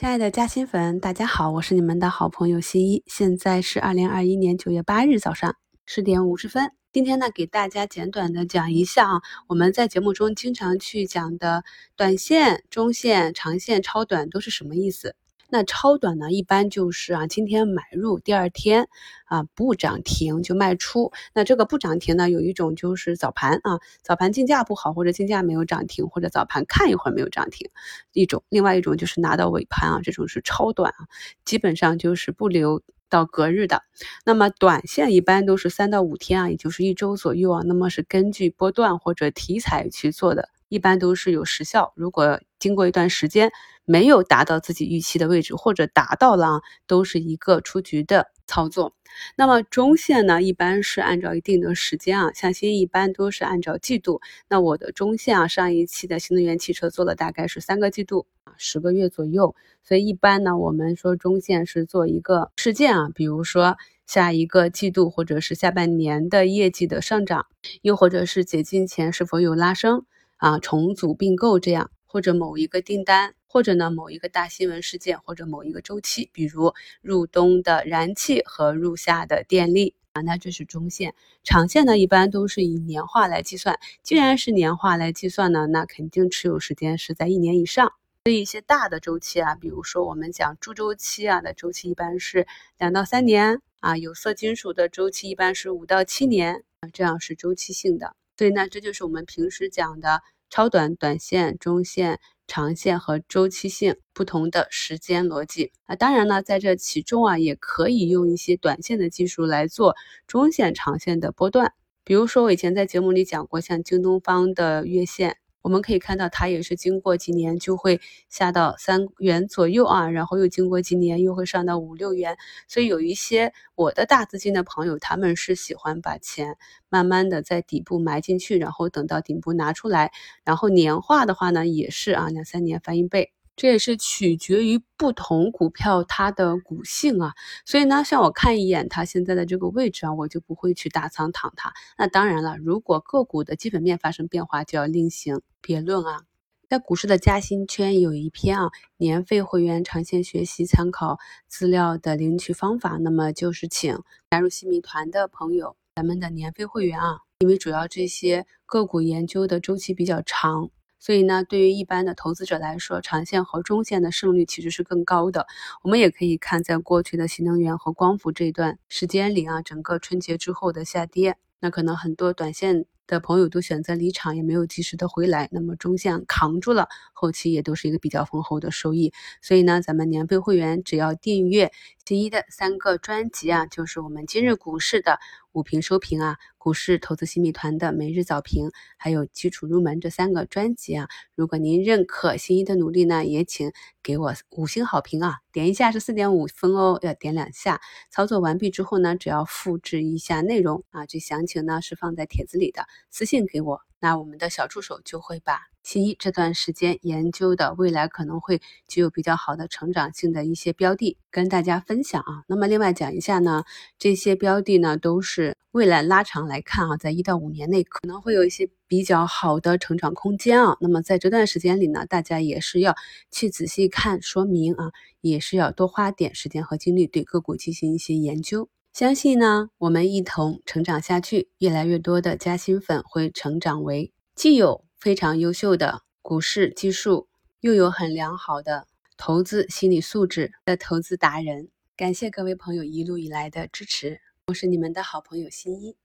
亲爱的嘉兴粉，大家好，我是你们的好朋友新一。现在是二零二一年九月八日早上十点五十分。今天呢，给大家简短的讲一下啊，我们在节目中经常去讲的短线、中线、长线、超短都是什么意思。那超短呢，一般就是啊，今天买入，第二天啊不涨停就卖出。那这个不涨停呢，有一种就是早盘啊，早盘竞价不好，或者竞价没有涨停，或者早盘看一会儿没有涨停，一种；另外一种就是拿到尾盘啊，这种是超短啊，基本上就是不留到隔日的。那么短线一般都是三到五天啊，也就是一周左右啊。那么是根据波段或者题材去做的。一般都是有时效。如果经过一段时间没有达到自己预期的位置，或者达到了啊，都是一个出局的操作。那么中线呢，一般是按照一定的时间啊，像新一般都是按照季度。那我的中线啊，上一期的新能源汽车做了大概是三个季度啊，十个月左右。所以一般呢，我们说中线是做一个事件啊，比如说下一个季度或者是下半年的业绩的上涨，又或者是解禁前是否有拉升。啊，重组并购这样，或者某一个订单，或者呢某一个大新闻事件，或者某一个周期，比如入冬的燃气和入夏的电力啊，那这是中线。长线呢，一般都是以年化来计算。既然是年化来计算呢，那肯定持有时间是在一年以上。所以一些大的周期啊，比如说我们讲猪周期啊的周期，一般是两到三年啊。有色金属的周期一般是五到七年啊，这样是周期性的。所以呢，这就是我们平时讲的超短、短线、中线、长线和周期性不同的时间逻辑啊。当然呢，在这其中啊，也可以用一些短线的技术来做中线、长线的波段。比如说，我以前在节目里讲过，像京东方的月线。我们可以看到，它也是经过几年就会下到三元左右啊，然后又经过几年又会上到五六元。所以有一些我的大资金的朋友，他们是喜欢把钱慢慢的在底部埋进去，然后等到顶部拿出来，然后年化的话呢，也是啊两三年翻一倍。这也是取决于不同股票它的股性啊，所以呢，像我看一眼它现在的这个位置啊，我就不会去大仓躺它。那当然了，如果个股的基本面发生变化，就要另行别论啊。在股市的嘉兴圈有一篇啊，年费会员长线学习参考资料的领取方法，那么就是请加入新米团的朋友，咱们的年费会员啊，因为主要这些个股研究的周期比较长。所以呢，对于一般的投资者来说，长线和中线的胜率其实是更高的。我们也可以看，在过去的新能源和光伏这一段时间里啊，整个春节之后的下跌，那可能很多短线的朋友都选择离场，也没有及时的回来。那么中线扛住了，后期也都是一个比较丰厚的收益。所以呢，咱们年费会员只要订阅新一的三个专辑啊，就是我们今日股市的。午评收评啊，股市投资新米团的每日早评，还有基础入门这三个专辑啊，如果您认可新一的努力呢，也请给我五星好评啊，点一下是四点五分哦，要点两下。操作完毕之后呢，只要复制一下内容啊，这详情呢是放在帖子里的，私信给我，那我们的小助手就会把。新一这段时间研究的未来可能会具有比较好的成长性的一些标的，跟大家分享啊。那么另外讲一下呢，这些标的呢都是未来拉长来看啊，在一到五年内可能会有一些比较好的成长空间啊。那么在这段时间里呢，大家也是要去仔细看说明啊，也是要多花点时间和精力对个股进行一些研究。相信呢，我们一同成长下去，越来越多的嘉兴粉会成长为既有。非常优秀的股市技术，又有很良好的投资心理素质的投资达人，感谢各位朋友一路以来的支持，我是你们的好朋友新一。